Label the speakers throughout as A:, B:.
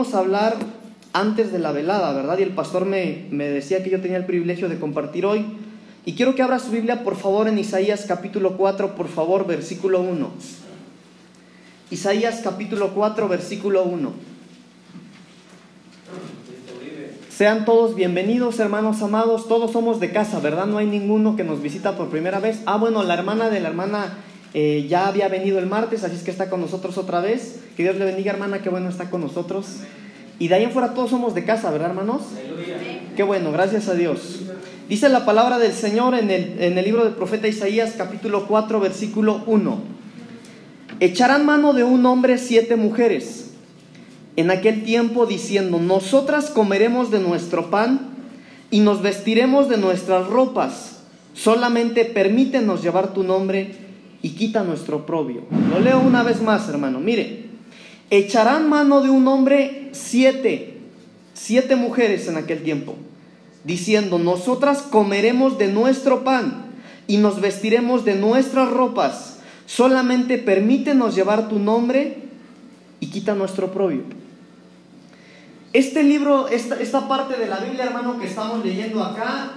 A: vamos a hablar antes de la velada, ¿verdad? Y el pastor me, me decía que yo tenía el privilegio de compartir hoy. Y quiero que abra su Biblia, por favor, en Isaías capítulo 4, por favor, versículo 1. Isaías capítulo 4, versículo 1. Sean todos bienvenidos, hermanos amados. Todos somos de casa, ¿verdad? No hay ninguno que nos visita por primera vez. Ah, bueno, la hermana de la hermana eh, ya había venido el martes, así es que está con nosotros otra vez. Que Dios le bendiga, hermana, qué bueno está con nosotros. Y de ahí en fuera todos somos de casa, ¿verdad, hermanos? Qué bueno, gracias a Dios. Dice la palabra del Señor en el, en el libro del profeta Isaías, capítulo 4, versículo 1. Echarán mano de un hombre siete mujeres en aquel tiempo diciendo, nosotras comeremos de nuestro pan y nos vestiremos de nuestras ropas. Solamente permítenos llevar tu nombre y quita nuestro oprobio. Lo leo una vez más, hermano. Mire, echarán mano de un hombre siete, siete mujeres en aquel tiempo, diciendo, nosotras comeremos de nuestro pan y nos vestiremos de nuestras ropas. Solamente permítenos llevar tu nombre y quita nuestro oprobio. Este libro, esta, esta parte de la Biblia, hermano, que estamos leyendo acá,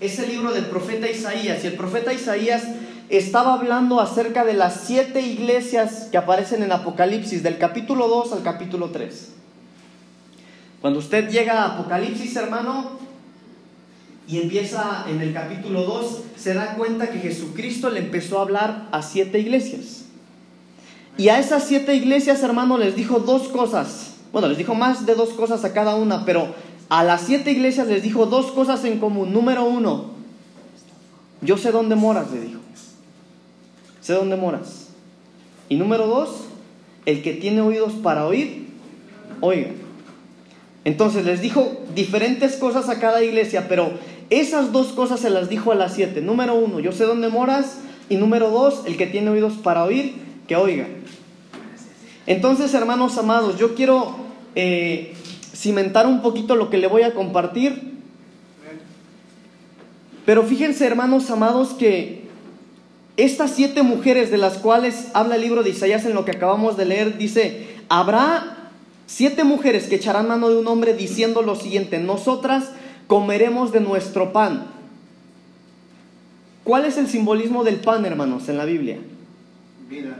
A: es el libro del profeta Isaías. Y el profeta Isaías estaba hablando acerca de las siete iglesias que aparecen en Apocalipsis, del capítulo 2 al capítulo 3. Cuando usted llega a Apocalipsis, hermano, y empieza en el capítulo 2, se da cuenta que Jesucristo le empezó a hablar a siete iglesias. Y a esas siete iglesias, hermano, les dijo dos cosas. Bueno, les dijo más de dos cosas a cada una, pero a las siete iglesias les dijo dos cosas en común. Número uno, yo sé dónde moras, le dijo. Sé dónde moras. Y número dos, el que tiene oídos para oír, oiga. Entonces les dijo diferentes cosas a cada iglesia, pero esas dos cosas se las dijo a las siete. Número uno, yo sé dónde moras. Y número dos, el que tiene oídos para oír, que oiga. Entonces, hermanos amados, yo quiero eh, cimentar un poquito lo que le voy a compartir. Pero fíjense, hermanos amados, que estas siete mujeres de las cuales habla el libro de Isaías en lo que acabamos de leer, dice, habrá siete mujeres que echarán mano de un hombre diciendo lo siguiente, nosotras comeremos de nuestro pan. ¿Cuál es el simbolismo del pan, hermanos, en la Biblia?
B: Vida.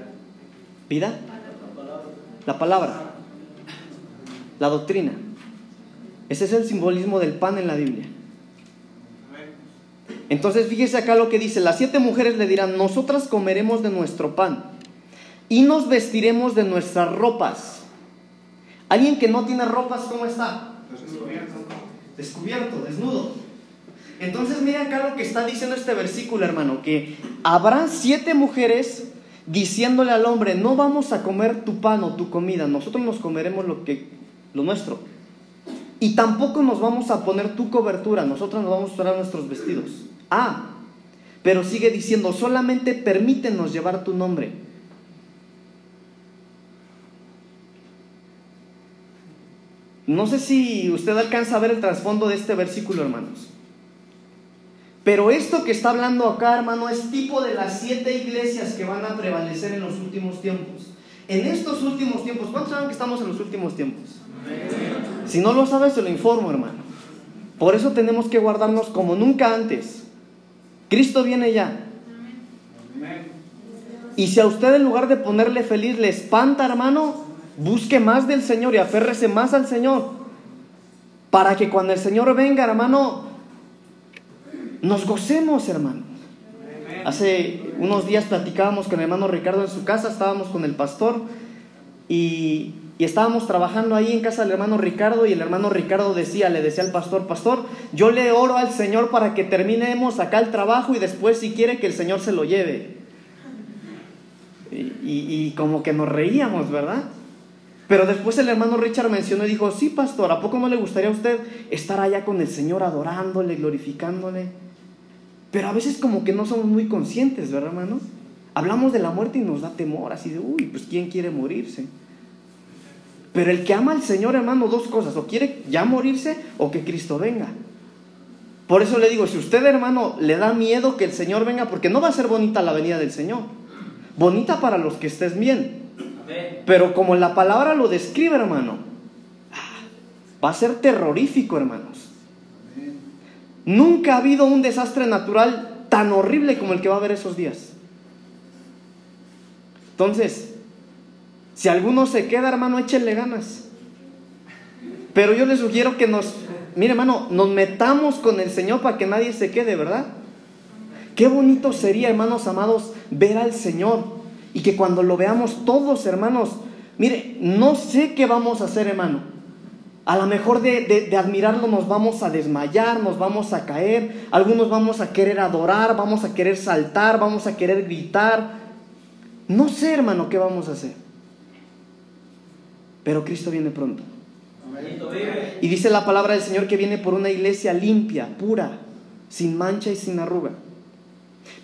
A: ¿Vida? La palabra. La doctrina. Ese es el simbolismo del pan en la Biblia. Entonces fíjese acá lo que dice, las siete mujeres le dirán, nosotras comeremos de nuestro pan y nos vestiremos de nuestras ropas. Alguien que no tiene ropas, ¿cómo está?
B: Descubierto.
A: Descubierto, desnudo. Entonces mira acá lo que está diciendo este versículo, hermano, que habrá siete mujeres diciéndole al hombre, no vamos a comer tu pan o tu comida, nosotros nos comeremos lo, que, lo nuestro. Y tampoco nos vamos a poner tu cobertura, nosotros nos vamos a poner nuestros vestidos. Ah, pero sigue diciendo, solamente permítenos llevar tu nombre. No sé si usted alcanza a ver el trasfondo de este versículo, hermanos. Pero esto que está hablando acá, hermano, es tipo de las siete iglesias que van a prevalecer en los últimos tiempos. En estos últimos tiempos, ¿cuántos saben que estamos en los últimos tiempos? Si no lo sabes, se lo informo, hermano. Por eso tenemos que guardarnos como nunca antes. Cristo viene ya. Y si a usted en lugar de ponerle feliz le espanta, hermano, busque más del Señor y aférrese más al Señor. Para que cuando el Señor venga, hermano, nos gocemos, hermano. Hace unos días platicábamos con el hermano Ricardo en su casa, estábamos con el pastor y, y, estábamos trabajando ahí en casa del hermano Ricardo y el hermano Ricardo decía, le decía al pastor, pastor, yo le oro al Señor para que terminemos acá el trabajo y después si quiere que el Señor se lo lleve. Y, y, como que nos reíamos, ¿verdad? Pero después el hermano Richard mencionó y dijo, sí, pastor, ¿a poco no le gustaría a usted estar allá con el Señor adorándole, glorificándole? Pero a veces como que no somos muy conscientes, ¿verdad, hermano? Hablamos de la muerte y nos da temor, así de, uy, pues ¿quién quiere morirse? Pero el que ama al Señor, hermano, dos cosas, o quiere ya morirse o que Cristo venga. Por eso le digo, si usted, hermano, le da miedo que el Señor venga, porque no va a ser bonita la venida del Señor, bonita para los que estés bien. Pero como la palabra lo describe, hermano, va a ser terrorífico, hermanos. Nunca ha habido un desastre natural tan horrible como el que va a haber esos días. Entonces, si alguno se queda, hermano, échenle ganas. Pero yo les sugiero que nos, mire hermano, nos metamos con el Señor para que nadie se quede, ¿verdad? Qué bonito sería, hermanos amados, ver al Señor y que cuando lo veamos todos, hermanos, mire, no sé qué vamos a hacer, hermano. A lo mejor de, admirarlo nos vamos a desmayar, nos vamos a caer, algunos vamos a querer adorar, vamos a querer saltar, vamos a querer gritar. No sé, hermano, qué vamos a hacer. Pero Cristo viene pronto. Y dice la palabra del Señor que viene por una iglesia limpia, pura, sin mancha y sin arruga.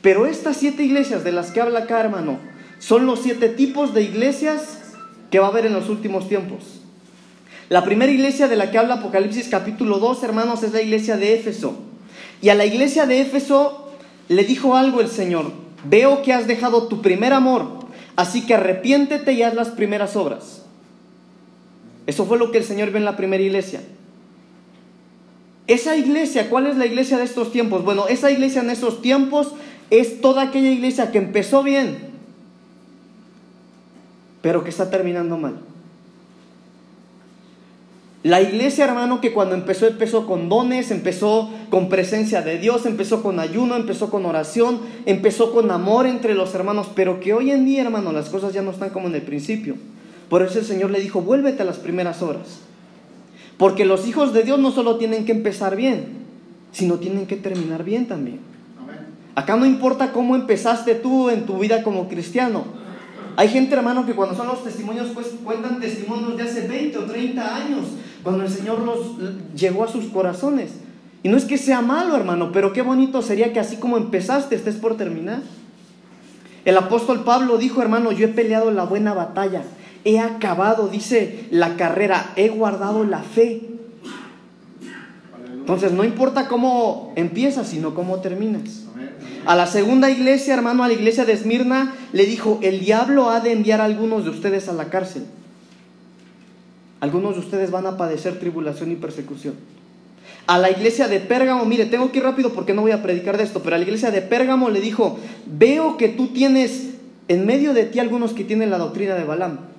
A: Pero estas siete iglesias de las que habla acá, hermano, son los siete tipos de iglesias que va a haber en los últimos tiempos. La primera iglesia de la que habla Apocalipsis capítulo 2, hermanos, es la iglesia de Éfeso. Y a la iglesia de Éfeso le dijo algo el Señor, veo que has dejado tu primer amor, así que arrepiéntete y haz las primeras obras. Eso fue lo que el Señor ve en la primera iglesia. Esa iglesia, ¿cuál es la iglesia de estos tiempos? Bueno, esa iglesia en esos tiempos es toda aquella iglesia que empezó bien, pero que está terminando mal. La iglesia, hermano, que cuando empezó, empezó con dones, empezó con presencia de Dios, empezó con ayuno, empezó con oración, empezó con amor entre los hermanos, pero que hoy en día, hermano, las cosas ya no están como en el principio. Por eso el Señor le dijo, vuélvete a las primeras horas. Porque los hijos de Dios no solo tienen que empezar bien, sino tienen que terminar bien también. Acá no importa cómo empezaste tú en tu vida como cristiano. Hay gente, hermano, que cuando son los testimonios, pues cuentan testimonios de hace 20 o 30 años, cuando el Señor los llegó a sus corazones. Y no es que sea malo, hermano, pero qué bonito sería que así como empezaste, estés por terminar. El apóstol Pablo dijo, hermano, yo he peleado la buena batalla, he acabado, dice, la carrera, he guardado la fe. Entonces, no importa cómo empiezas, sino cómo terminas. A la segunda iglesia, hermano, a la iglesia de Esmirna, le dijo, el diablo ha de enviar a algunos de ustedes a la cárcel. Algunos de ustedes van a padecer tribulación y persecución. A la iglesia de Pérgamo, mire, tengo que ir rápido porque no voy a predicar de esto, pero a la iglesia de Pérgamo le dijo, veo que tú tienes en medio de ti algunos que tienen la doctrina de Balaam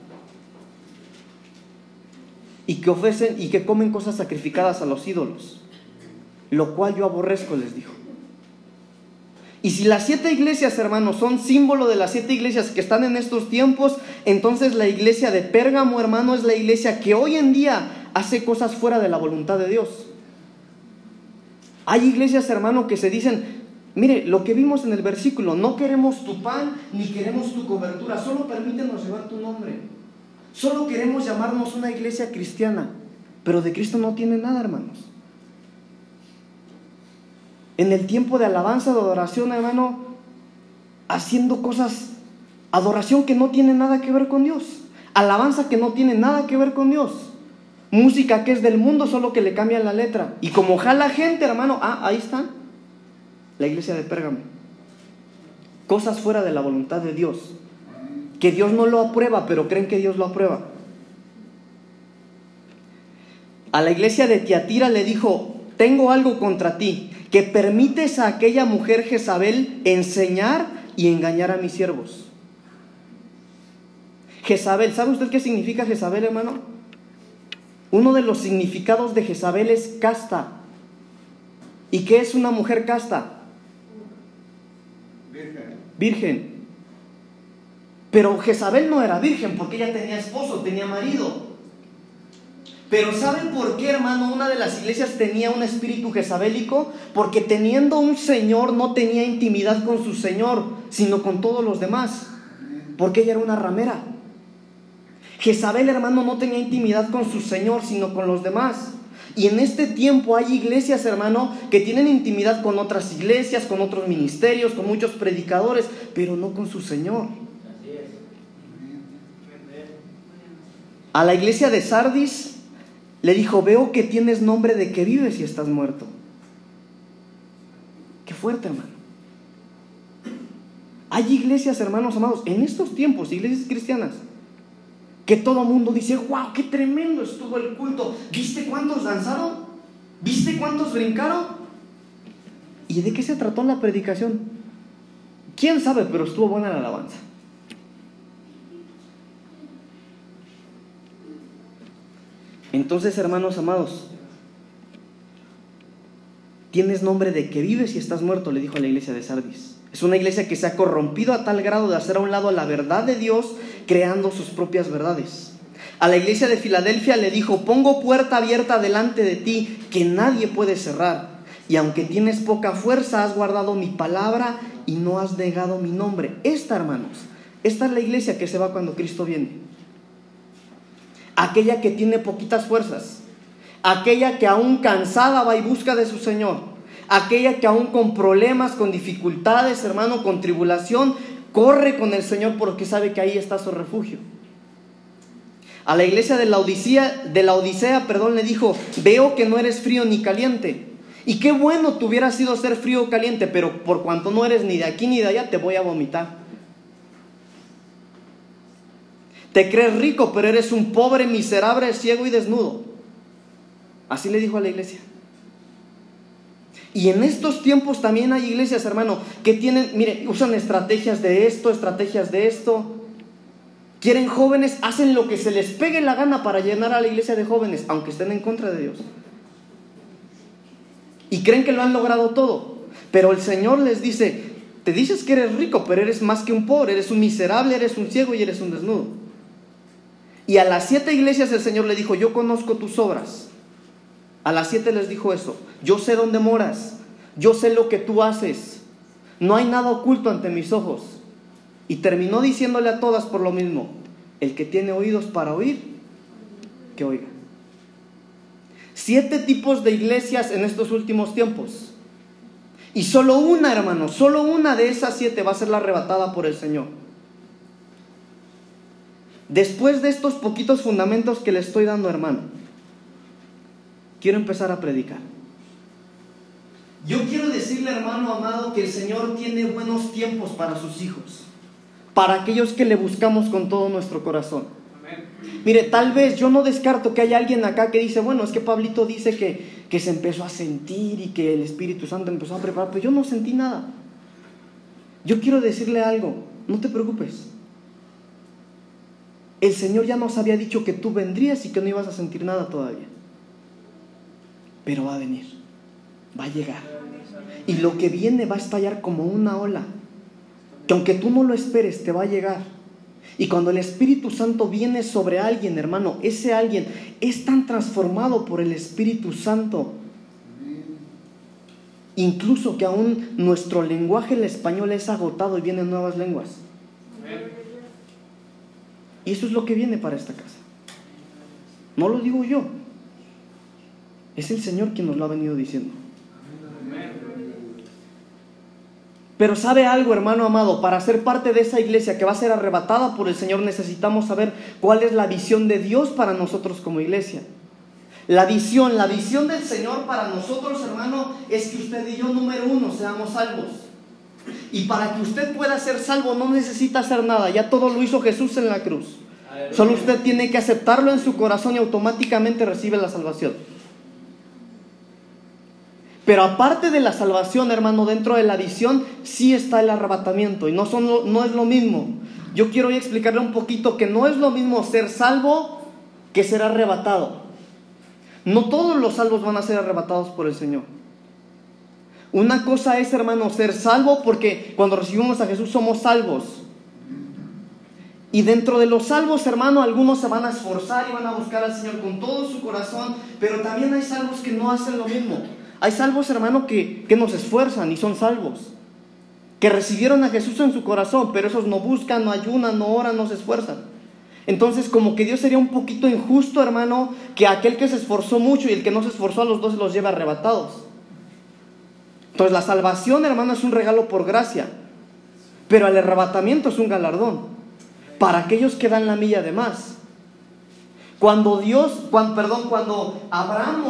A: y que ofrecen y que comen cosas sacrificadas a los ídolos, lo cual yo aborrezco, les dijo. Y si las siete iglesias, hermanos, son símbolo de las siete iglesias que están en estos tiempos, entonces la iglesia de Pérgamo, hermano, es la iglesia que hoy en día hace cosas fuera de la voluntad de Dios. Hay iglesias, hermano, que se dicen, mire, lo que vimos en el versículo, no queremos tu pan ni queremos tu cobertura, solo permítenos llevar tu nombre. Solo queremos llamarnos una iglesia cristiana, pero de Cristo no tiene nada, hermanos en el tiempo de alabanza, de adoración, hermano, haciendo cosas, adoración que no tiene nada que ver con Dios, alabanza que no tiene nada que ver con Dios, música que es del mundo, solo que le cambian la letra. Y como jala gente, hermano, ah, ahí está, la iglesia de Pérgamo. Cosas fuera de la voluntad de Dios, que Dios no lo aprueba, pero creen que Dios lo aprueba. A la iglesia de Tiatira le dijo, tengo algo contra ti, que permites a aquella mujer Jezabel enseñar y engañar a mis siervos. Jezabel, ¿sabe usted qué significa Jezabel, hermano? Uno de los significados de Jezabel es casta. ¿Y qué es una mujer casta? Virgen. Virgen. Pero Jezabel no era virgen porque ella tenía esposo, tenía marido. Pero ¿saben por qué, hermano? Una de las iglesias tenía un espíritu jezabélico, porque teniendo un señor no tenía intimidad con su señor, sino con todos los demás, porque ella era una ramera. Jezabel, hermano, no tenía intimidad con su señor, sino con los demás. Y en este tiempo hay iglesias, hermano, que tienen intimidad con otras iglesias, con otros ministerios, con muchos predicadores, pero no con su Señor. A la iglesia de Sardis le dijo, veo que tienes nombre de que vives y estás muerto. Qué fuerte, hermano. Hay iglesias, hermanos amados, en estos tiempos, iglesias cristianas, que todo mundo dice, wow, qué tremendo estuvo el culto. ¿Viste cuántos danzaron? ¿Viste cuántos brincaron? ¿Y de qué se trató la predicación? ¿Quién sabe? Pero estuvo buena la alabanza. Entonces, hermanos amados, tienes nombre de que vives y estás muerto, le dijo a la iglesia de Sardis. Es una iglesia que se ha corrompido a tal grado de hacer a un lado la verdad de Dios, creando sus propias verdades. A la iglesia de Filadelfia le dijo, pongo puerta abierta delante de ti que nadie puede cerrar. Y aunque tienes poca fuerza, has guardado mi palabra y no has negado mi nombre. Esta, hermanos, esta es la iglesia que se va cuando Cristo viene. Aquella que tiene poquitas fuerzas. Aquella que aún cansada va y busca de su Señor aquella que aún con problemas, con dificultades, hermano, con tribulación, corre con el Señor porque sabe que ahí está su refugio. A la iglesia de la Odisea, de la Odisea, perdón, le dijo, veo que no eres frío ni caliente. Y qué bueno te hubiera sido ser frío o caliente, pero por cuanto no eres ni de aquí ni de allá, te voy a vomitar. Te crees rico, pero eres un pobre, miserable, ciego y desnudo. Así le dijo a la iglesia. Y en estos tiempos también hay iglesias, hermano, que tienen, mire, usan estrategias de esto, estrategias de esto. Quieren jóvenes, hacen lo que se les pegue la gana para llenar a la iglesia de jóvenes, aunque estén en contra de Dios. Y creen que lo han logrado todo. Pero el Señor les dice, te dices que eres rico, pero eres más que un pobre, eres un miserable, eres un ciego y eres un desnudo. Y a las siete iglesias el Señor le dijo, yo conozco tus obras. A las siete les dijo eso. Yo sé dónde moras. Yo sé lo que tú haces. No hay nada oculto ante mis ojos. Y terminó diciéndole a todas por lo mismo. El que tiene oídos para oír, que oiga. Siete tipos de iglesias en estos últimos tiempos. Y solo una, hermano, solo una de esas siete va a ser la arrebatada por el Señor. Después de estos poquitos fundamentos que le estoy dando, hermano, quiero empezar a predicar. Yo quiero decirle, hermano amado, que el Señor tiene buenos tiempos para sus hijos, para aquellos que le buscamos con todo nuestro corazón. Mire, tal vez yo no descarto que haya alguien acá que dice, bueno, es que Pablito dice que, que se empezó a sentir y que el Espíritu Santo empezó a preparar, pero yo no sentí nada. Yo quiero decirle algo, no te preocupes. El Señor ya nos había dicho que tú vendrías y que no ibas a sentir nada todavía pero va a venir, va a llegar. Y lo que viene va a estallar como una ola, que aunque tú no lo esperes, te va a llegar. Y cuando el Espíritu Santo viene sobre alguien, hermano, ese alguien es tan transformado por el Espíritu Santo, incluso que aún nuestro lenguaje, el español, es agotado y vienen nuevas lenguas. Y eso es lo que viene para esta casa. No lo digo yo, es el Señor quien nos lo ha venido diciendo. Pero sabe algo, hermano amado, para ser parte de esa iglesia que va a ser arrebatada por el Señor necesitamos saber cuál es la visión de Dios para nosotros como iglesia. La visión, la visión del Señor para nosotros, hermano, es que usted y yo, número uno, seamos salvos. Y para que usted pueda ser salvo no necesita hacer nada, ya todo lo hizo Jesús en la cruz. Solo usted tiene que aceptarlo en su corazón y automáticamente recibe la salvación. Pero aparte de la salvación, hermano, dentro de la visión sí está el arrebatamiento y no, son, no es lo mismo. Yo quiero hoy explicarle un poquito que no es lo mismo ser salvo que ser arrebatado. No todos los salvos van a ser arrebatados por el Señor. Una cosa es, hermano, ser salvo porque cuando recibimos a Jesús somos salvos. Y dentro de los salvos, hermano, algunos se van a esforzar y van a buscar al Señor con todo su corazón, pero también hay salvos que no hacen lo mismo. Hay salvos, hermano, que, que nos esfuerzan y son salvos. Que recibieron a Jesús en su corazón, pero esos no buscan, no ayunan, no oran, no se esfuerzan. Entonces, como que Dios sería un poquito injusto, hermano, que aquel que se esforzó mucho y el que no se esforzó a los dos se los lleve arrebatados. Entonces, la salvación, hermano, es un regalo por gracia, pero el arrebatamiento es un galardón para aquellos que dan la milla de más. Cuando Dios, cuando, perdón, cuando Abraham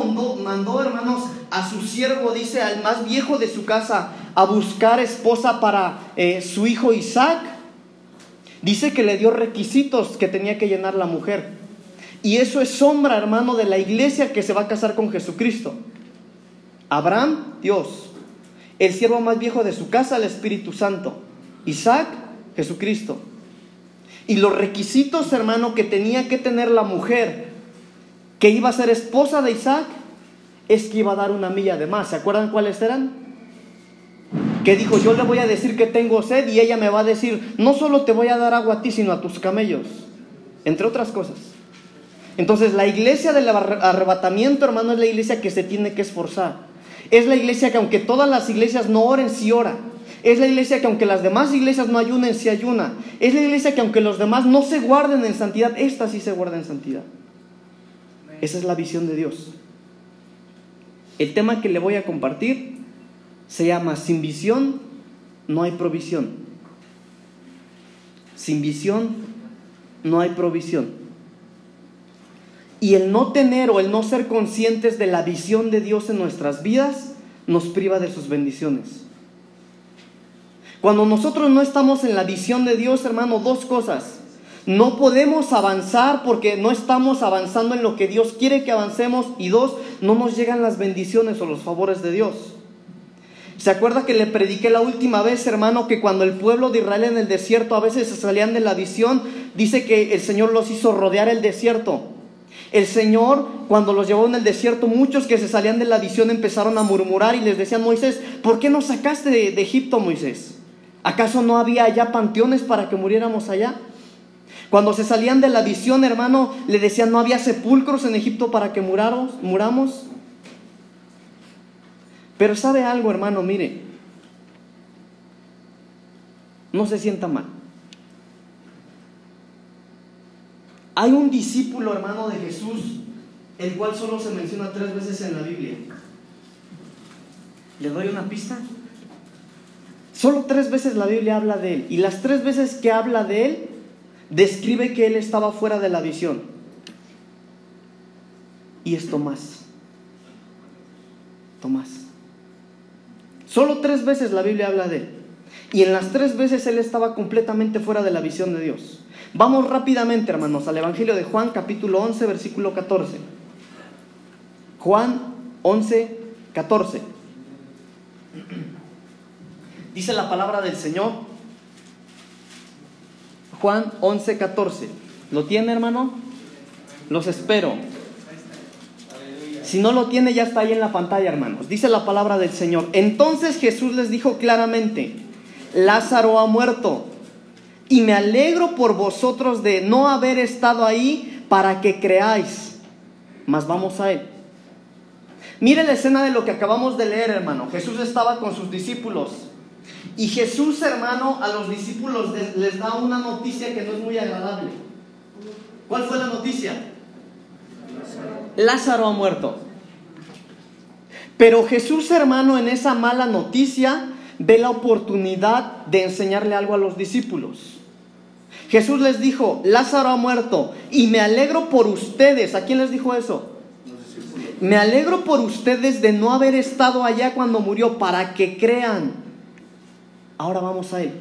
A: mandó, hermanos, a su siervo, dice, al más viejo de su casa, a buscar esposa para eh, su hijo Isaac, Dice que le dio requisitos que tenía que llenar la mujer. Y eso es sombra, hermano, de la iglesia que se va a casar con Jesucristo. Abraham, Dios. El siervo más viejo de su casa, el Espíritu Santo. Isaac, Jesucristo. Y los requisitos, hermano, que tenía que tener la mujer que iba a ser esposa de Isaac es que iba a dar una milla de más. ¿Se acuerdan cuáles eran? Que dijo, yo le voy a decir que tengo sed y ella me va a decir, no solo te voy a dar agua a ti, sino a tus camellos. Entre otras cosas. Entonces la iglesia del arrebatamiento, hermano, es la iglesia que se tiene que esforzar. Es la iglesia que aunque todas las iglesias no oren, sí ora. Es la iglesia que aunque las demás iglesias no ayunen, sí ayuna. Es la iglesia que aunque los demás no se guarden en santidad, esta sí se guarda en santidad. Esa es la visión de Dios. El tema que le voy a compartir se llama Sin visión no hay provisión. Sin visión no hay provisión. Y el no tener o el no ser conscientes de la visión de Dios en nuestras vidas nos priva de sus bendiciones. Cuando nosotros no estamos en la visión de Dios, hermano, dos cosas. No podemos avanzar porque no estamos avanzando en lo que Dios quiere que avancemos. Y dos, no nos llegan las bendiciones o los favores de Dios. ¿Se acuerda que le prediqué la última vez, hermano, que cuando el pueblo de Israel en el desierto a veces se salían de la visión, dice que el Señor los hizo rodear el desierto? El Señor, cuando los llevó en el desierto, muchos que se salían de la visión empezaron a murmurar y les decían, Moisés, ¿por qué nos sacaste de, Egipto, Moisés? ¿Acaso no había allá panteones para que muriéramos allá? Cuando se salían de la visión, hermano, le decían, no había sepulcros en Egipto para que muramos. Pero sabe algo, hermano, mire, no se sienta mal. Hay un discípulo, hermano, de Jesús, el cual solo se menciona tres veces en la Biblia. ¿Le doy una pista? Solo tres veces la Biblia habla de él. Y las tres veces que habla de él, describe que él estaba fuera de la visión. Y es Tomás. Tomás. Solo tres veces la Biblia habla de él. Y en las tres veces él estaba completamente fuera de la visión de Dios. Vamos rápidamente, hermanos, al Evangelio de Juan, capítulo 11, versículo 14. Juan 11, 14. Dice la palabra del Señor. Juan 11, 14. ¿Lo tiene, hermano? Los espero. Si no lo tiene, ya está ahí en la pantalla, hermanos. Dice la palabra del Señor. Entonces Jesús les dijo claramente, Lázaro ha muerto. Y me alegro por vosotros de no haber estado ahí para que creáis. Mas vamos a él. Mire la escena de lo que acabamos de leer, hermano. Jesús estaba con sus discípulos. Y Jesús, hermano, a los discípulos les da una noticia que no es muy agradable. ¿Cuál fue la noticia? Lázaro ha muerto. Pero Jesús, hermano, en esa mala noticia ve la oportunidad de enseñarle algo a los discípulos. Jesús les dijo, Lázaro ha muerto y me alegro por ustedes. ¿A quién les dijo eso? Me alegro por ustedes de no haber estado allá cuando murió para que crean. Ahora vamos a Él.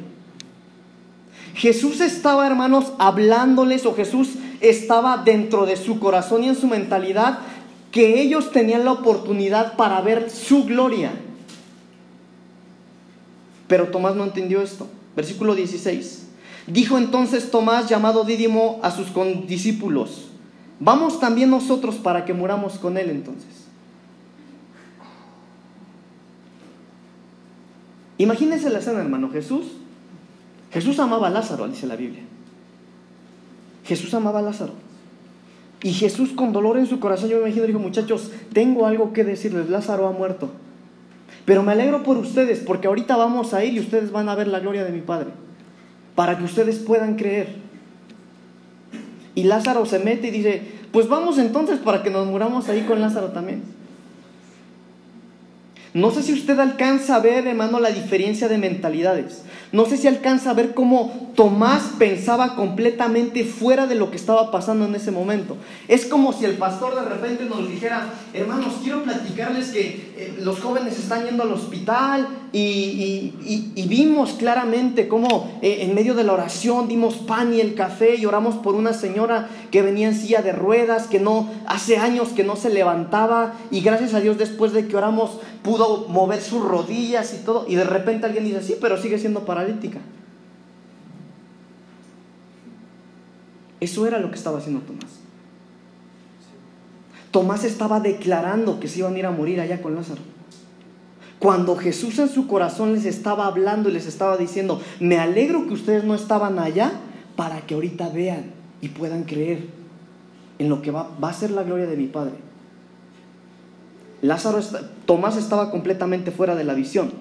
A: Jesús estaba, hermanos, hablándoles o Jesús estaba dentro de su corazón y en su mentalidad que ellos tenían la oportunidad para ver su gloria. Pero Tomás no entendió esto. Versículo 16. Dijo entonces Tomás, llamado Dídimo, a sus discípulos, vamos también nosotros para que muramos con él entonces. Imagínense la escena, hermano. Jesús, Jesús amaba a Lázaro, dice la Biblia. Jesús amaba a Lázaro. Y Jesús con dolor en su corazón, yo me imagino, dijo, muchachos, tengo algo que decirles, Lázaro ha muerto. Pero me alegro por ustedes, porque ahorita vamos a ir y ustedes van a ver la gloria de mi Padre, para que ustedes puedan creer. Y Lázaro se mete y dice, pues vamos entonces para que nos muramos ahí con Lázaro también. No sé si usted alcanza a ver, hermano, la diferencia de mentalidades. No sé si alcanza a ver cómo Tomás pensaba completamente fuera de lo que estaba pasando en ese momento. Es como si el pastor de repente nos dijera, hermanos, quiero platicarles que eh, los jóvenes están yendo al hospital y, vimos claramente cómo eh, en medio de la oración dimos pan y el café y oramos por una señora que venía en silla de ruedas, que no, hace años que no se levantaba y gracias a Dios después de que oramos pudo mover sus rodillas y todo, y de repente alguien dice, sí, pero sigue siendo paralítica. Eso era lo que estaba haciendo Tomás. Tomás estaba declarando que se iban a ir a morir allá con Lázaro. Cuando Jesús en su corazón les estaba hablando y les estaba diciendo, me alegro que ustedes no estaban allá para que ahorita vean y puedan creer en lo que va, va a ser la gloria de mi Padre. Lázaro, Tomás estaba completamente fuera de la visión.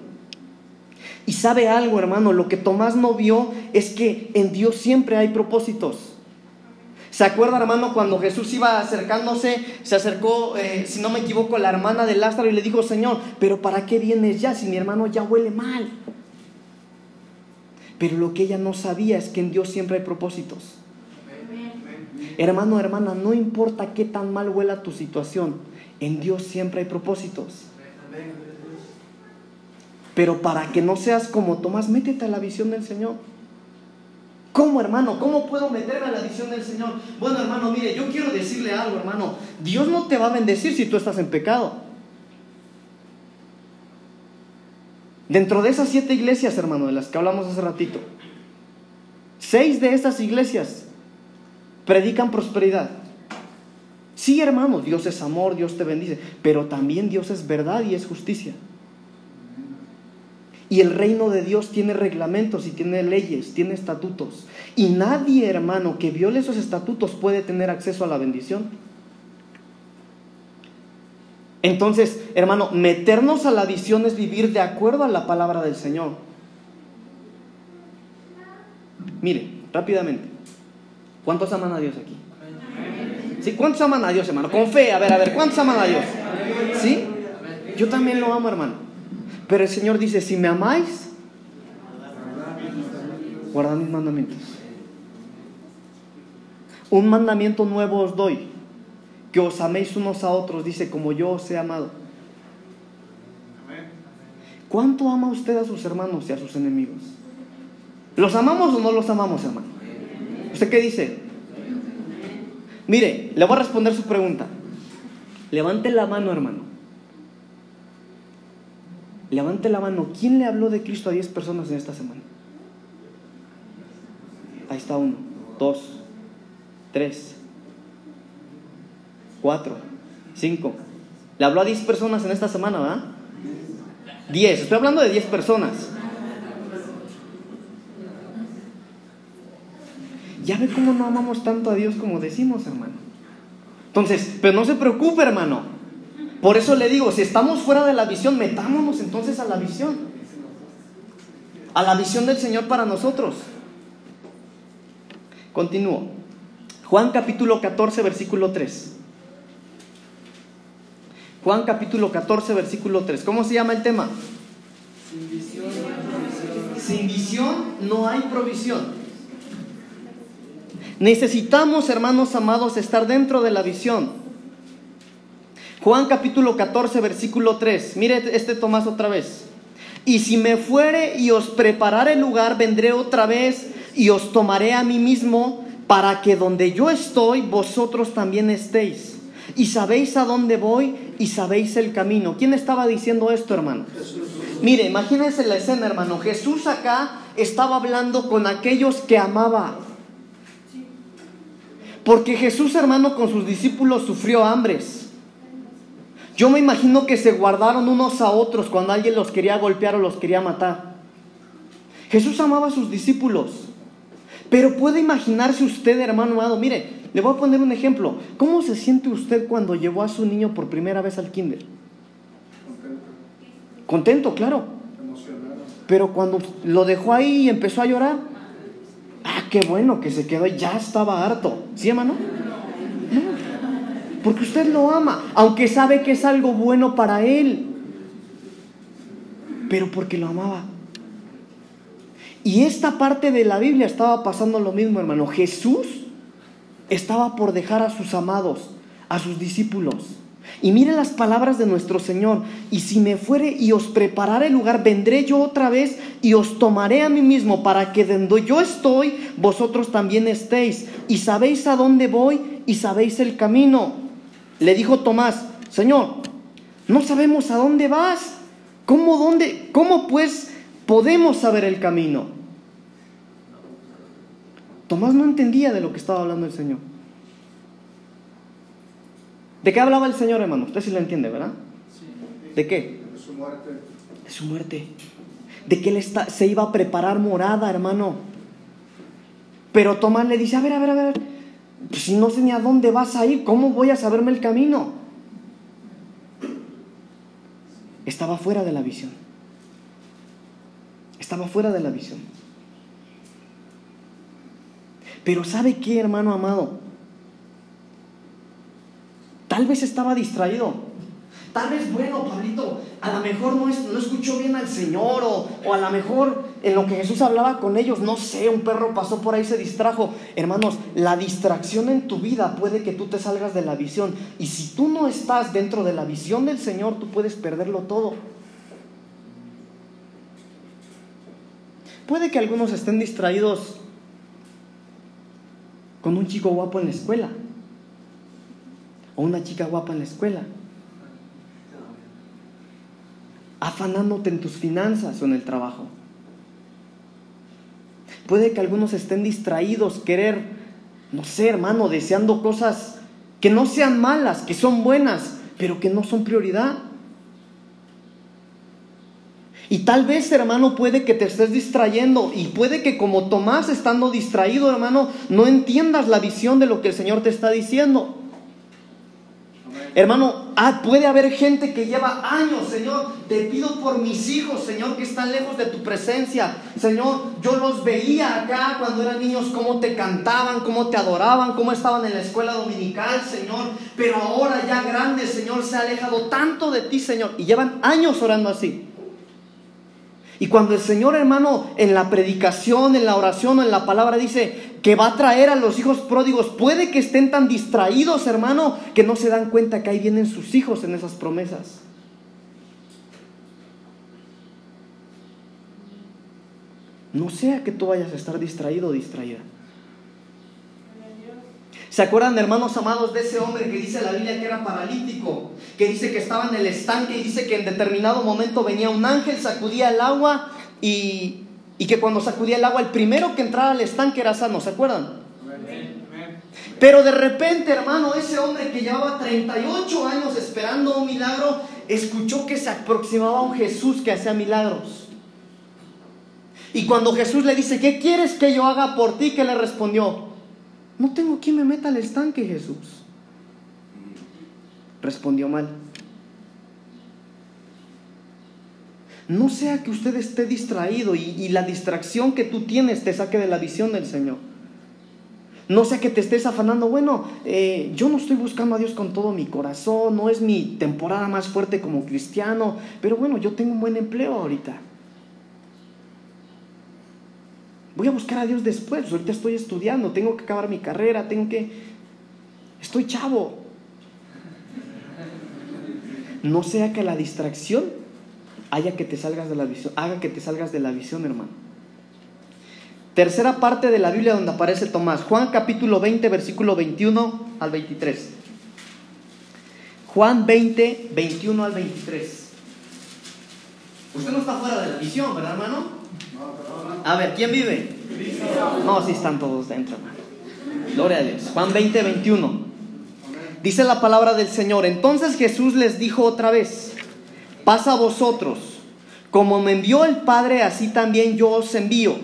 A: Y sabe algo, hermano, lo que Tomás no vio es que en Dios siempre hay propósitos. ¿Se acuerda, hermano, cuando Jesús iba acercándose, se acercó, eh, si no me equivoco, la hermana de Lázaro y le dijo, Señor, pero ¿para qué vienes ya si mi hermano ya huele mal? Pero lo que ella no sabía es que en Dios siempre hay propósitos. Hermano, hermana, no importa qué tan mal huela tu situación, en Dios siempre hay propósitos. Pero para que no seas como Tomás, métete a la visión del Señor. ¿Cómo, hermano? ¿Cómo puedo meterme a la visión del Señor? Bueno, hermano, mire, yo quiero decirle algo, hermano. Dios no te va a bendecir si tú estás en pecado. Dentro de esas siete iglesias, hermano, de las que hablamos hace ratito, seis de esas iglesias predican prosperidad. Sí, hermano, Dios es amor, Dios te bendice, pero también Dios es verdad y es justicia. Y el reino de Dios tiene reglamentos y tiene leyes, tiene estatutos. Y nadie, hermano, que viole esos estatutos puede tener acceso a la bendición. Entonces, hermano, meternos a la visión es vivir de acuerdo a la palabra del Señor. Mire, rápidamente, ¿cuántos aman a Dios aquí? ¿Sí? ¿Cuántos aman a Dios, hermano? Con fe, a ver, a ver, ¿cuántos aman a Dios? ¿Sí? Yo también lo amo, hermano. Pero el Señor dice, si me amáis, guardad mis mandamientos. Un mandamiento nuevo os doy, que os améis unos a otros, dice, como yo os he amado. ¿Cuánto ama usted a sus hermanos y a sus enemigos? ¿Los amamos o no los amamos, hermano? ¿Usted qué dice? Mire, le voy a responder su pregunta. Levante la mano, hermano. Levante la mano. ¿Quién le habló de Cristo a 10 personas en esta semana? Ahí está uno, dos, tres, cuatro, cinco. Le habló a 10 personas en esta semana, ¿verdad? 10. Estoy hablando de 10 personas. Ya ve cómo no amamos tanto a Dios como decimos, hermano. Entonces, pero no se preocupe, hermano. Por eso le digo, si estamos fuera de la visión, metámonos entonces a la visión. A la visión del Señor para nosotros. Continúo. Juan capítulo 14, versículo 3. Juan capítulo 14, versículo 3. ¿Cómo se llama el tema? Sin visión, Sin visión no hay provisión. Necesitamos, hermanos amados, estar dentro de la visión. Juan capítulo 14, versículo 3. Mire este Tomás otra vez. Y si me fuere y os preparare el lugar, vendré otra vez y os tomaré a mí mismo para que donde yo estoy, vosotros también estéis. Y sabéis a dónde voy y sabéis el camino. ¿Quién estaba diciendo esto, hermano? Mire, imagínense la escena, hermano. Jesús acá estaba hablando con aquellos que amaba. Porque Jesús, hermano, con sus discípulos sufrió hambres. Yo me imagino que se guardaron unos a otros cuando alguien los quería golpear o los quería matar. Jesús amaba a sus discípulos. Pero puede imaginarse usted, hermano amado, mire, le voy a poner un ejemplo. ¿Cómo se siente usted cuando llevó a su niño por primera vez al kinder? Contento. Contento, claro. Emocionado. Pero cuando lo dejó ahí y empezó a llorar, qué bueno que se quedó y ya estaba harto. ¿Sí, hermano? No. Porque usted lo ama, aunque sabe que es algo bueno para él. pero porque lo amaba. Y esta parte de la Biblia estaba pasando lo mismo, hermano. Jesús estaba por dejar a sus amados, a sus discípulos. Y mire las palabras de nuestro Señor. Y si me fuere y os preparare el lugar, vendré yo otra vez y os tomaré a mí mismo para que donde yo estoy, vosotros también estéis. Y sabéis a dónde voy y sabéis el camino. Le dijo Tomás, Señor, no sabemos a dónde vas. ¿Cómo, dónde, cómo pues podemos saber el camino? Tomás no entendía de lo que estaba hablando el Señor. ¿De qué hablaba el Señor, hermano? Usted sí lo entiende, ¿verdad? ¿De qué?
B: De su muerte.
A: De su muerte. De que él está, se iba a preparar morada, hermano. Pero Tomás le dice, a ver, a ver, a ver, pues si no sé ni a dónde vas a ir, ¿cómo voy a saberme el camino? Estaba fuera de la visión. Estaba fuera de la visión. Pero ¿sabe qué, hermano amado? Tal vez estaba distraído. Tal vez, bueno, Pablito, a lo mejor no, no escuchó bien al Señor o, o, a lo mejor en lo que Jesús hablaba con ellos, no sé, un perro pasó por ahí, se distrajo. Hermanos, la distracción en tu vida puede que tú te salgas de la visión. Y si tú no estás dentro de la visión del Señor, tú puedes perderlo todo. Puede que algunos estén distraídos con un chico guapo en la escuela o una chica guapa en la escuela. Afanándote en tus finanzas o en el trabajo. Puede que algunos estén distraídos, querer, no sé, hermano, deseando cosas que no sean malas, que son buenas, pero que no son prioridad. Y tal vez, hermano, puede que te estés distrayendo y puede que como Tomás estando distraído, hermano, no entiendas la visión de lo que el Señor te está diciendo. Hermano, ah, puede haber gente que lleva años, Señor, te pido por mis hijos, Señor, que están lejos de tu presencia. Señor, yo los veía acá cuando eran niños, cómo te cantaban, cómo te adoraban, cómo estaban en la escuela dominical, Señor. Pero ahora ya grandes, Señor, se ha alejado tanto de ti, Señor. Y llevan años orando así. Y cuando el Señor, hermano, en la predicación, en la oración o en la palabra dice que va a traer a los hijos pródigos, puede que estén tan distraídos, hermano, que no se dan cuenta que ahí vienen sus hijos en esas promesas. No sea que tú vayas a estar distraído o distraída. ¿Se acuerdan, hermanos amados, de ese hombre que dice la Biblia que era paralítico? Que dice que estaba en el estanque y dice que en determinado momento venía un ángel, sacudía el agua y, y que cuando sacudía el agua, el primero que entraba al estanque era sano, ¿se acuerdan? Pero de repente, hermano, ese hombre que llevaba 38 años esperando un milagro, escuchó que se aproximaba un Jesús que hacía milagros. Y cuando Jesús le dice, ¿qué quieres que yo haga por ti? ¿Qué le respondió? No tengo quien me meta al estanque, Jesús. Respondió mal. No sea que usted esté distraído y, la distracción que tú tienes te saque de la visión del Señor. No sea que te estés afanando, bueno, eh, yo no estoy buscando a Dios con todo mi corazón, no es mi temporada más fuerte como cristiano, pero bueno, yo tengo un buen empleo ahorita. Voy a buscar a Dios después. Ahorita estoy estudiando, tengo que acabar mi carrera, tengo que... Estoy chavo. No sea que la distracción haya que te salgas de la visión, haga que te salgas de la visión, hermano. Tercera parte de la Biblia donde aparece Tomás. Juan capítulo 20, versículo 21 al 23. Juan 20, 21 al 23. Usted no está fuera de la visión, ¿verdad, hermano? A ver, ¿quién vive? No, sí están todos dentro, hermano. Gloria a Dios. Juan 20, 21. Dice la palabra del Señor. Entonces Jesús les dijo otra vez, pasa a vosotros. Como me envió el Padre, así también yo os envío.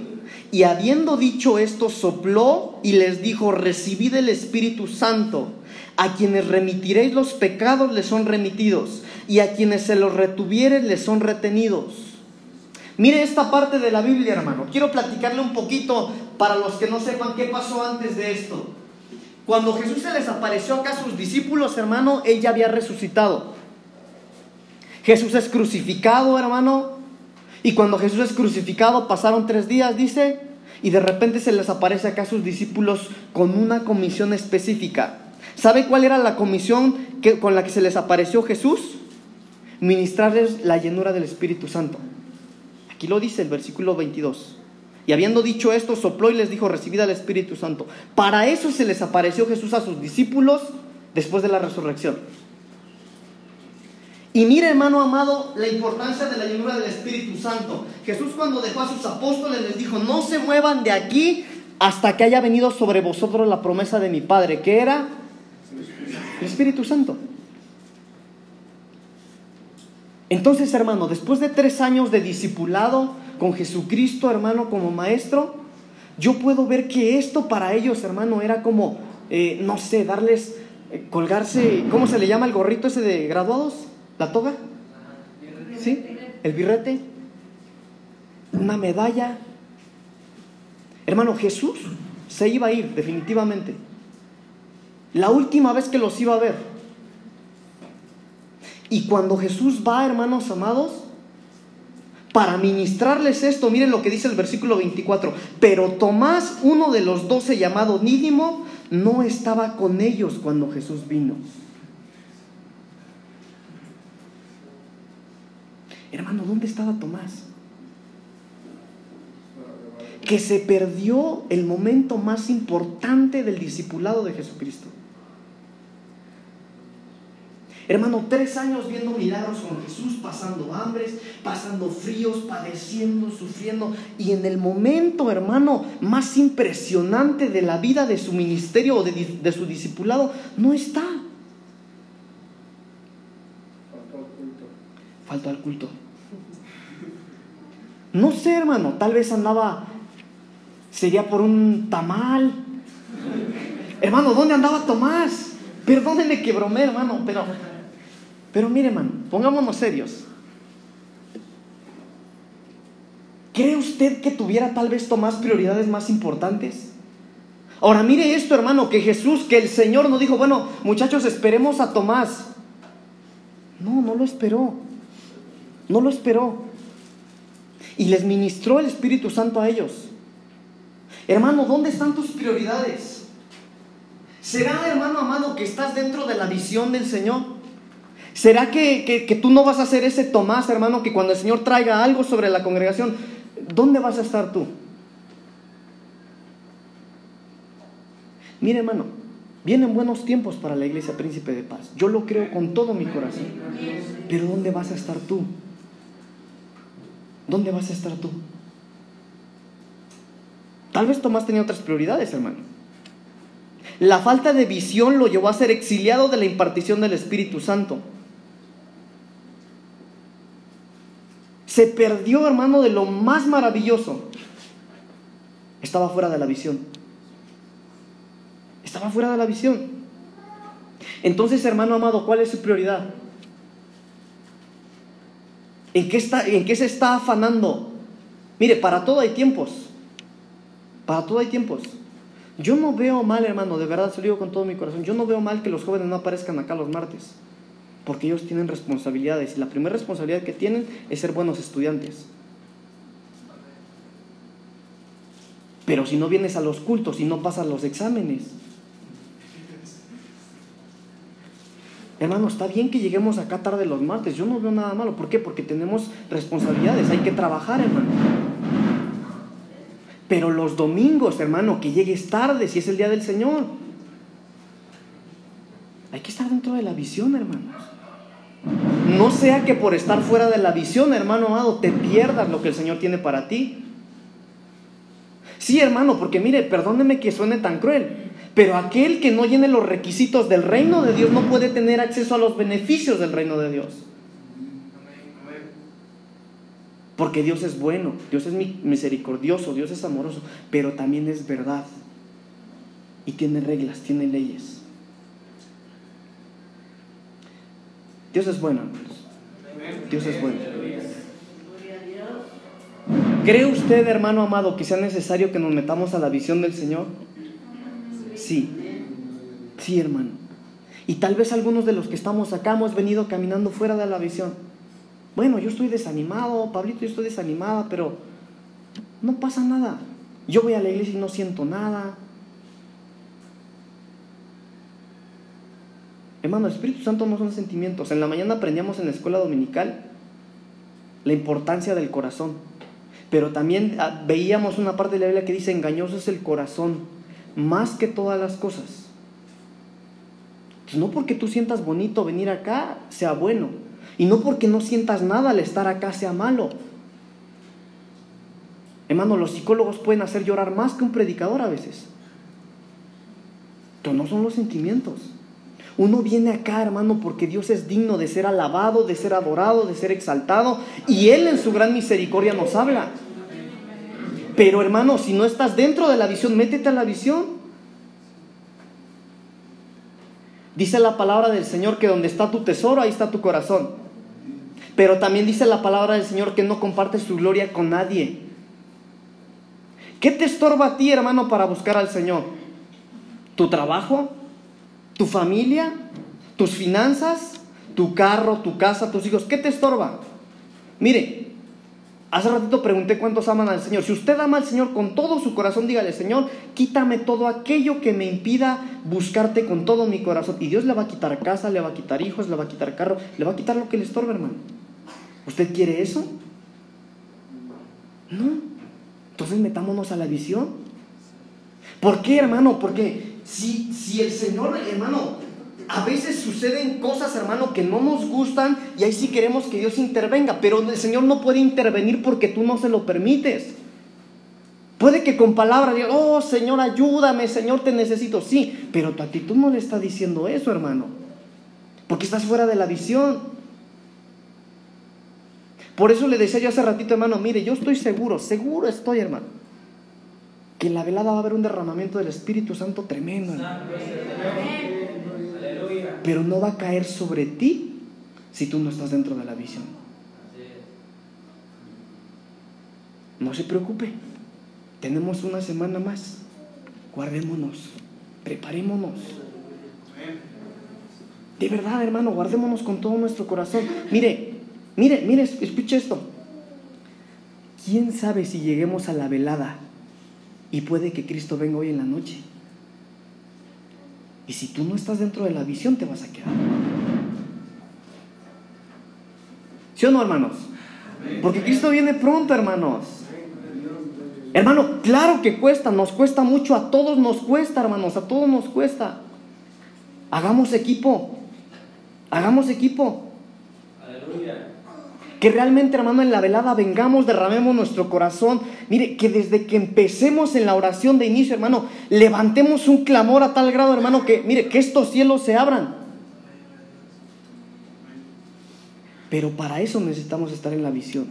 A: Y habiendo dicho esto, sopló y les dijo, recibid el Espíritu Santo. A quienes remitiréis los pecados les son remitidos, y a quienes se los retuvieres les son retenidos. Mire esta parte de la Biblia, hermano. Quiero platicarle un poquito para los que no sepan qué pasó antes de esto. Cuando Jesús se les apareció acá a sus discípulos, hermano, él ya había resucitado. Jesús es crucificado, hermano. Y cuando Jesús es crucificado, pasaron tres días, dice, y de repente se les aparece acá a sus discípulos con una comisión específica. ¿Sabe cuál era la comisión que, con la que se les apareció Jesús? Ministrarles la llenura del Espíritu Santo. Aquí lo dice el versículo 22. Y habiendo dicho esto, sopló y les dijo, recibid al Espíritu Santo. Para eso se les apareció Jesús a sus discípulos después de la resurrección. Y mire, hermano amado, la importancia de la llenura del Espíritu Santo. Jesús cuando dejó a sus apóstoles les dijo, no se muevan de aquí hasta que haya venido sobre vosotros la promesa de mi Padre, que era el Espíritu Santo. Entonces, hermano, después de tres años de discipulado con Jesucristo, hermano, como maestro, yo puedo ver que esto para ellos, hermano, era como, eh, no sé, darles, eh, colgarse, ¿cómo se le llama el gorrito ese de graduados? ¿La toga? ¿Sí? ¿El birrete? ¿Una medalla? Hermano, Jesús se iba a ir definitivamente. La última vez que los iba a ver. Y cuando Jesús va, hermanos amados, para ministrarles esto, miren lo que dice el versículo 24. Pero Tomás, uno de los doce llamado Nídimo, no estaba con ellos cuando Jesús vino. Hermano, ¿dónde estaba Tomás? Que se perdió el momento más importante del discipulado de Jesucristo. Hermano, tres años viendo milagros con Jesús, pasando hambres, pasando fríos, padeciendo, sufriendo. Y en el momento, hermano, más impresionante de la vida de su ministerio o de, de su discipulado, no está. Falta al culto. No sé, hermano, tal vez andaba, sería por un tamal. Hermano, ¿dónde andaba Tomás? Perdónenme que bromé, hermano, pero, pero mire, hermano, pongámonos serios. ¿Cree usted que tuviera tal vez Tomás prioridades más importantes? Ahora mire esto, hermano, que Jesús, que el Señor nos dijo, bueno, muchachos, esperemos a Tomás. No, no lo esperó. No lo esperó y les ministró el Espíritu Santo a ellos. Hermano, ¿dónde están tus prioridades? ¿Será, hermano amado, que estás dentro de la visión del Señor? ¿Será que, que, tú no vas a ser ese Tomás, hermano, que cuando el Señor traiga algo sobre la congregación, ¿dónde vas a estar tú? Mire, hermano, vienen buenos tiempos para la iglesia Príncipe de Paz. Yo lo creo con todo mi corazón. Pero ¿dónde vas a estar tú? ¿Dónde vas a estar tú? Tal vez Tomás tenía otras prioridades, hermano. La falta de visión lo llevó a ser exiliado de la impartición del Espíritu Santo. Se perdió, hermano, de lo más maravilloso. Estaba fuera de la visión. Estaba fuera de la visión. Entonces, hermano amado, ¿cuál es su prioridad? ¿En qué, está, ¿En qué se está afanando? Mire, para todo hay tiempos. Para todo hay tiempos. Yo no veo mal, hermano, de verdad se lo digo con todo mi corazón. Yo no veo mal que los jóvenes no aparezcan acá los martes. Porque ellos tienen responsabilidades. Y la primera responsabilidad que tienen es ser buenos estudiantes. Pero si no vienes a los cultos y no pasas los exámenes, Hermano, está bien que lleguemos acá tarde los martes. Yo no veo nada malo. ¿Por qué? Porque tenemos responsabilidades. Hay que trabajar, hermano. Pero los domingos, hermano, que llegues tarde si es el día del Señor. Hay que estar dentro de la visión, hermanos. No sea que por estar fuera de la visión, hermano amado, te pierdas lo que el Señor tiene para ti. Sí, hermano, porque mire, perdóneme que suene tan cruel, pero aquel que no llene los requisitos del reino de Dios no puede tener acceso a los beneficios del reino de Dios. Porque Dios es bueno, Dios es misericordioso, Dios es amoroso, pero también es verdad. Y tiene reglas, tiene leyes. Dios es bueno, hermanos. Dios es bueno. ¿Cree usted, hermano amado, que sea necesario que nos metamos a la visión del Señor? Sí, sí, hermano. Y tal vez algunos de los que estamos acá hemos venido caminando fuera de la visión. Bueno, yo estoy desanimado, Pablito, yo estoy desanimada, pero no pasa nada. Yo voy a la iglesia y no siento nada. Hermano, Espíritu Santo no son sentimientos. En la mañana aprendíamos en la escuela dominical la importancia del corazón. Pero también ah, veíamos una parte de la Biblia que dice, engañoso es el corazón, más que todas las cosas. No porque tú sientas bonito venir acá sea bueno. Y no porque no sientas nada al estar acá sea malo. Hermano, los psicólogos pueden hacer llorar más que un predicador a veces. Pero no son los sentimientos. Uno viene acá, hermano, porque Dios es digno de ser alabado, de ser adorado, de ser exaltado. Y Él en su gran misericordia nos habla. Pero hermano, si no estás dentro de la visión, métete a la visión. Dice la palabra del Señor que donde está tu tesoro, ahí está tu corazón. Pero también dice la palabra del Señor que no comparte su gloria con nadie. ¿Qué te estorba a ti, hermano, para buscar al Señor? ¿Tu trabajo? ¿Tu familia? ¿Tus finanzas? ¿Tu carro? ¿Tu casa? ¿Tus hijos? ¿Qué te estorba? Mire, hace ratito pregunté cuántos aman al Señor. Si usted ama al Señor con todo su corazón, dígale, Señor, quítame todo aquello que me impida buscarte con todo mi corazón. Y Dios le va a quitar casa, le va a quitar hijos, le va a quitar carro, le va a quitar lo que le estorba, hermano. ¿Usted quiere eso? No. Entonces metámonos a la visión. ¿Por qué, hermano? Porque si, si el Señor, hermano, a veces suceden cosas, hermano, que no nos gustan y ahí sí queremos que Dios intervenga, pero el Señor no puede intervenir porque tú no se lo permites. Puede que con palabras diga, oh Señor, ayúdame, Señor, te necesito. Sí, pero tu actitud no le está diciendo eso, hermano. Porque estás fuera de la visión. Por eso le decía yo hace ratito, hermano, mire, yo estoy seguro, seguro estoy, hermano, que en la velada va a haber un derramamiento del Espíritu Santo tremendo. Pero no va a caer sobre ti si tú no estás dentro de la visión. No se preocupe, tenemos una semana más. Guardémonos, preparémonos. De verdad, hermano, guardémonos con todo nuestro corazón. Mire, Mire, mire, escuche esto. ¿Quién sabe si lleguemos a la velada y puede que Cristo venga hoy en la noche? Y si tú no estás dentro de la visión, te vas a quedar. ¿Sí o no, hermanos? Porque Cristo viene pronto, hermanos. Hermano, claro que cuesta, nos cuesta mucho, a todos nos cuesta, hermanos, a todos nos cuesta. Hagamos equipo, hagamos equipo. Que realmente, hermano, en la velada vengamos, derramemos nuestro corazón. Mire, que desde que empecemos en la oración de inicio, hermano, levantemos un clamor a tal grado, hermano, que, mire, que estos cielos se abran. Pero para eso necesitamos estar en la visión.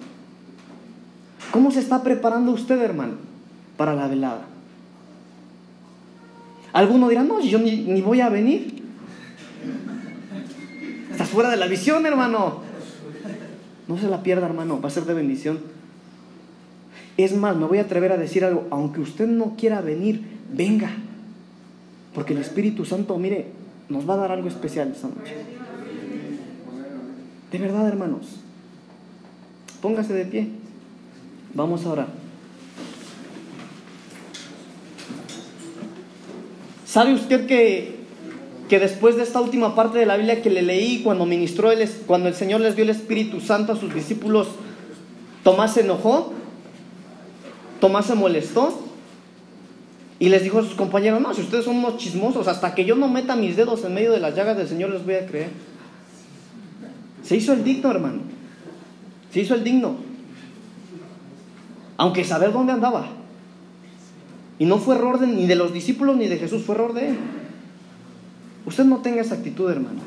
A: ¿Cómo se está preparando usted, hermano, para la velada? Alguno dirá, no, yo ni, ni voy a venir. Estás fuera de la visión, hermano. No se la pierda, hermano, va a ser de bendición. Es más, me voy a atrever a decir algo, aunque usted no quiera venir, venga. Porque el Espíritu Santo, mire, nos va a dar algo especial esta noche. De verdad, hermanos. Póngase de pie. Vamos ahora. ¿Sabe usted que que después de esta última parte de la Biblia que le leí, cuando ministró, el, cuando el Señor les dio el Espíritu Santo a sus discípulos, Tomás se enojó, Tomás se molestó y les dijo a sus compañeros, no, si ustedes son unos chismosos, hasta que yo no meta mis dedos en medio de las llagas del Señor les voy a creer. Se hizo el digno, hermano. Se hizo el digno. Aunque saber dónde andaba. Y no fue error ni de los discípulos ni de Jesús, fue error de él. Usted no tenga esa actitud, hermano.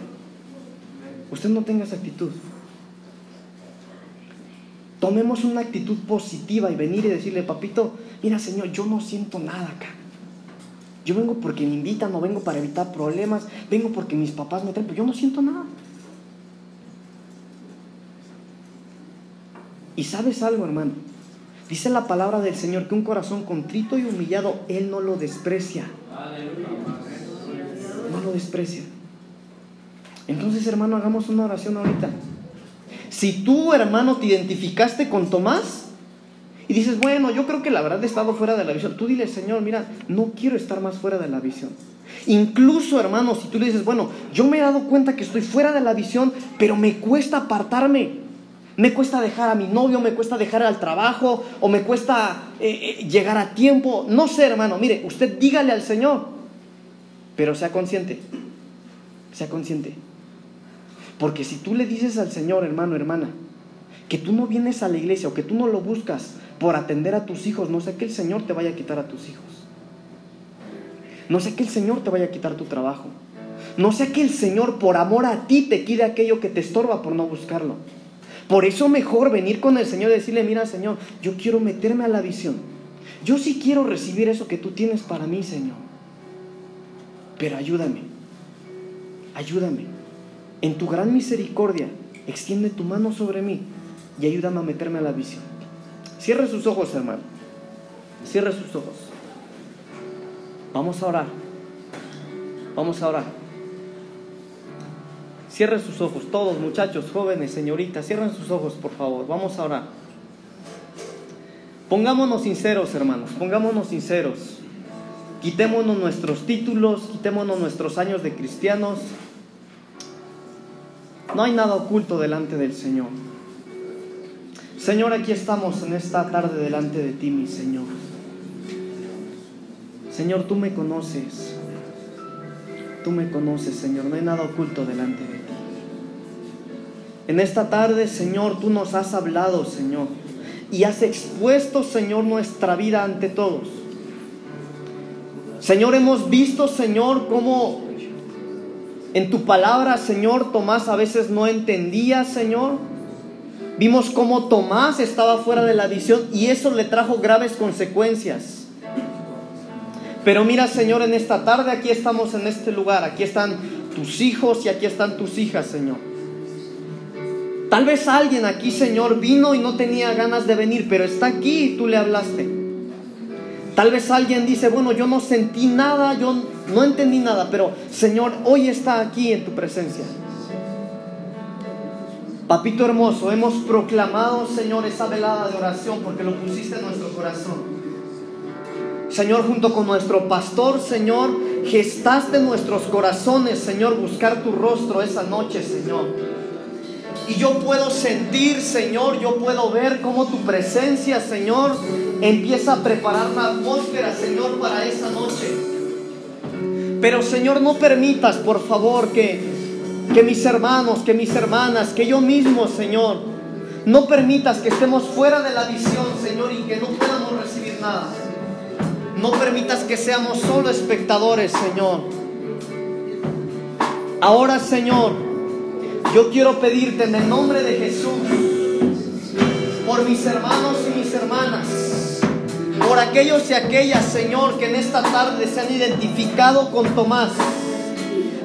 A: Usted no tenga esa actitud. Tomemos una actitud positiva y venir y decirle, papito, mira Señor, yo no siento nada acá. Yo vengo porque me invitan, no vengo para evitar problemas, vengo porque mis papás me traen, pero yo no siento nada. Y sabes algo, hermano. Dice la palabra del Señor que un corazón contrito y humillado, Él no lo desprecia. Aleluya desprecia. Entonces, hermano, hagamos una oración ahorita. Si tú, hermano, te identificaste con Tomás y dices, bueno, yo creo que la verdad he estado fuera de la visión, tú dile, Señor, mira, no quiero estar más fuera de la visión. Incluso, hermano, si tú le dices, bueno, yo me he dado cuenta que estoy fuera de la visión, pero me cuesta apartarme. Me cuesta dejar a mi novio, me cuesta dejar al trabajo o me cuesta eh, eh, llegar a tiempo. No sé, hermano, mire, usted dígale al Señor, pero sea consciente, sea consciente. Porque si tú le dices al Señor, hermano, hermana, que tú no vienes a la iglesia o que tú no lo buscas por atender a tus hijos, no sé que el Señor te vaya a quitar a tus hijos. No sé que el Señor te vaya a quitar tu trabajo. No sé que el Señor por amor a ti te quite aquello que te estorba por no buscarlo. Por eso mejor venir con el Señor y decirle, mira Señor, yo quiero meterme a la visión. Yo sí quiero recibir eso que tú tienes para mí, Señor. Pero ayúdame, ayúdame. En tu gran misericordia, extiende tu mano sobre mí y ayúdame a meterme a la visión. Cierre sus ojos, hermano. Cierre sus ojos. Vamos a orar. Vamos a orar. Cierren sus ojos, todos muchachos, jóvenes, señoritas, cierren sus ojos, por favor. Vamos a orar. Pongámonos sinceros, hermanos, pongámonos sinceros. Quitémonos nuestros títulos, quitémonos nuestros años de cristianos. No hay nada oculto delante del Señor. Señor, aquí estamos en esta tarde delante de ti, mi Señor. Señor, tú me conoces. Tú me conoces, Señor. No hay nada oculto delante de ti. En esta tarde, Señor, tú nos has hablado, Señor. Y has expuesto, Señor, nuestra vida ante todos. Señor, hemos visto, Señor, cómo en tu palabra, Señor, Tomás a veces no entendía, Señor. Vimos cómo Tomás estaba fuera de la visión y eso le trajo graves consecuencias. Pero mira, Señor, en esta tarde aquí estamos en este lugar, aquí están tus hijos y aquí están tus hijas, Señor. Tal vez alguien aquí, Señor, vino y no tenía ganas de venir, pero está aquí y tú le hablaste. Tal vez alguien dice, bueno, yo no sentí nada, yo no entendí nada, pero Señor, hoy está aquí en tu presencia. Papito hermoso, hemos proclamado, Señor, esa velada de oración porque lo pusiste en nuestro corazón. Señor, junto con nuestro pastor, Señor, gestaste nuestros corazones, Señor, buscar tu rostro esa noche, Señor. Y yo puedo sentir, Señor, yo puedo ver cómo tu presencia, Señor, empieza a preparar la atmósfera, Señor, para esa noche. Pero, Señor, no permitas, por favor, que, que mis hermanos, que mis hermanas, que yo mismo, Señor, no permitas que estemos fuera de la visión, Señor, y que no podamos recibir nada. No permitas que seamos solo espectadores, Señor. Ahora, Señor, yo quiero pedirte en el nombre de Jesús, por mis hermanos y mis hermanas, por aquellos y aquellas, Señor, que en esta tarde se han identificado con Tomás,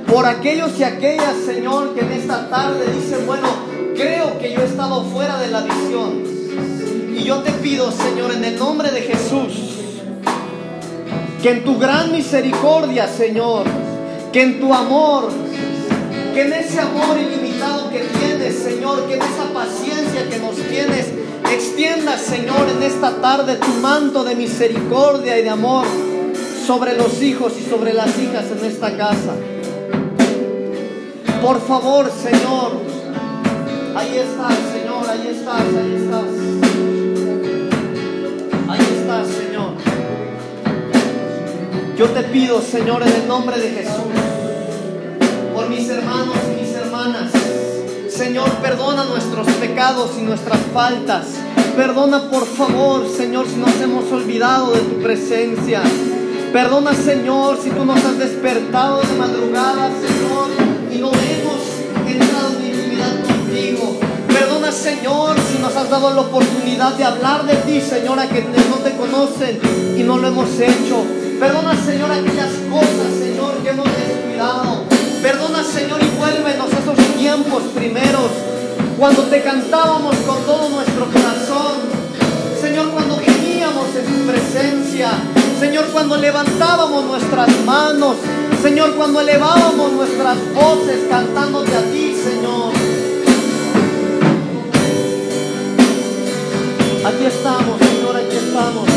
A: por aquellos y aquellas, Señor, que en esta tarde dicen, bueno, creo que yo he estado fuera de la visión. Y yo te pido, Señor, en el nombre de Jesús, que en tu gran misericordia, Señor, que en tu amor, que en ese amor ilimitado que tienes, Señor, que en esa paciencia que nos tienes, extiendas, Señor, en esta tarde tu manto de misericordia y de amor sobre los hijos y sobre las hijas en esta casa. Por favor, Señor, ahí estás, Señor, ahí estás, ahí estás. Ahí estás, Señor. Yo te pido, Señor, en el nombre de Jesús, Señor, perdona nuestros pecados y nuestras faltas. Perdona, por favor, Señor, si nos hemos olvidado de tu presencia. Perdona, Señor, si tú nos has despertado de madrugada, Señor, y no hemos entrado en intimidad contigo. Perdona, Señor, si nos has dado la oportunidad de hablar de ti, Señor, a quienes no te conocen y no lo hemos hecho. Perdona, Señor, aquellas cosas, Señor, que hemos descuidado. Perdona, Señor, y vuélvenos esos tiempos primeros, cuando te cantábamos con todo nuestro corazón. Señor, cuando gemíamos en tu presencia. Señor, cuando levantábamos nuestras manos. Señor, cuando elevábamos nuestras voces cantándote a ti, Señor. Aquí estamos, Señor, aquí estamos.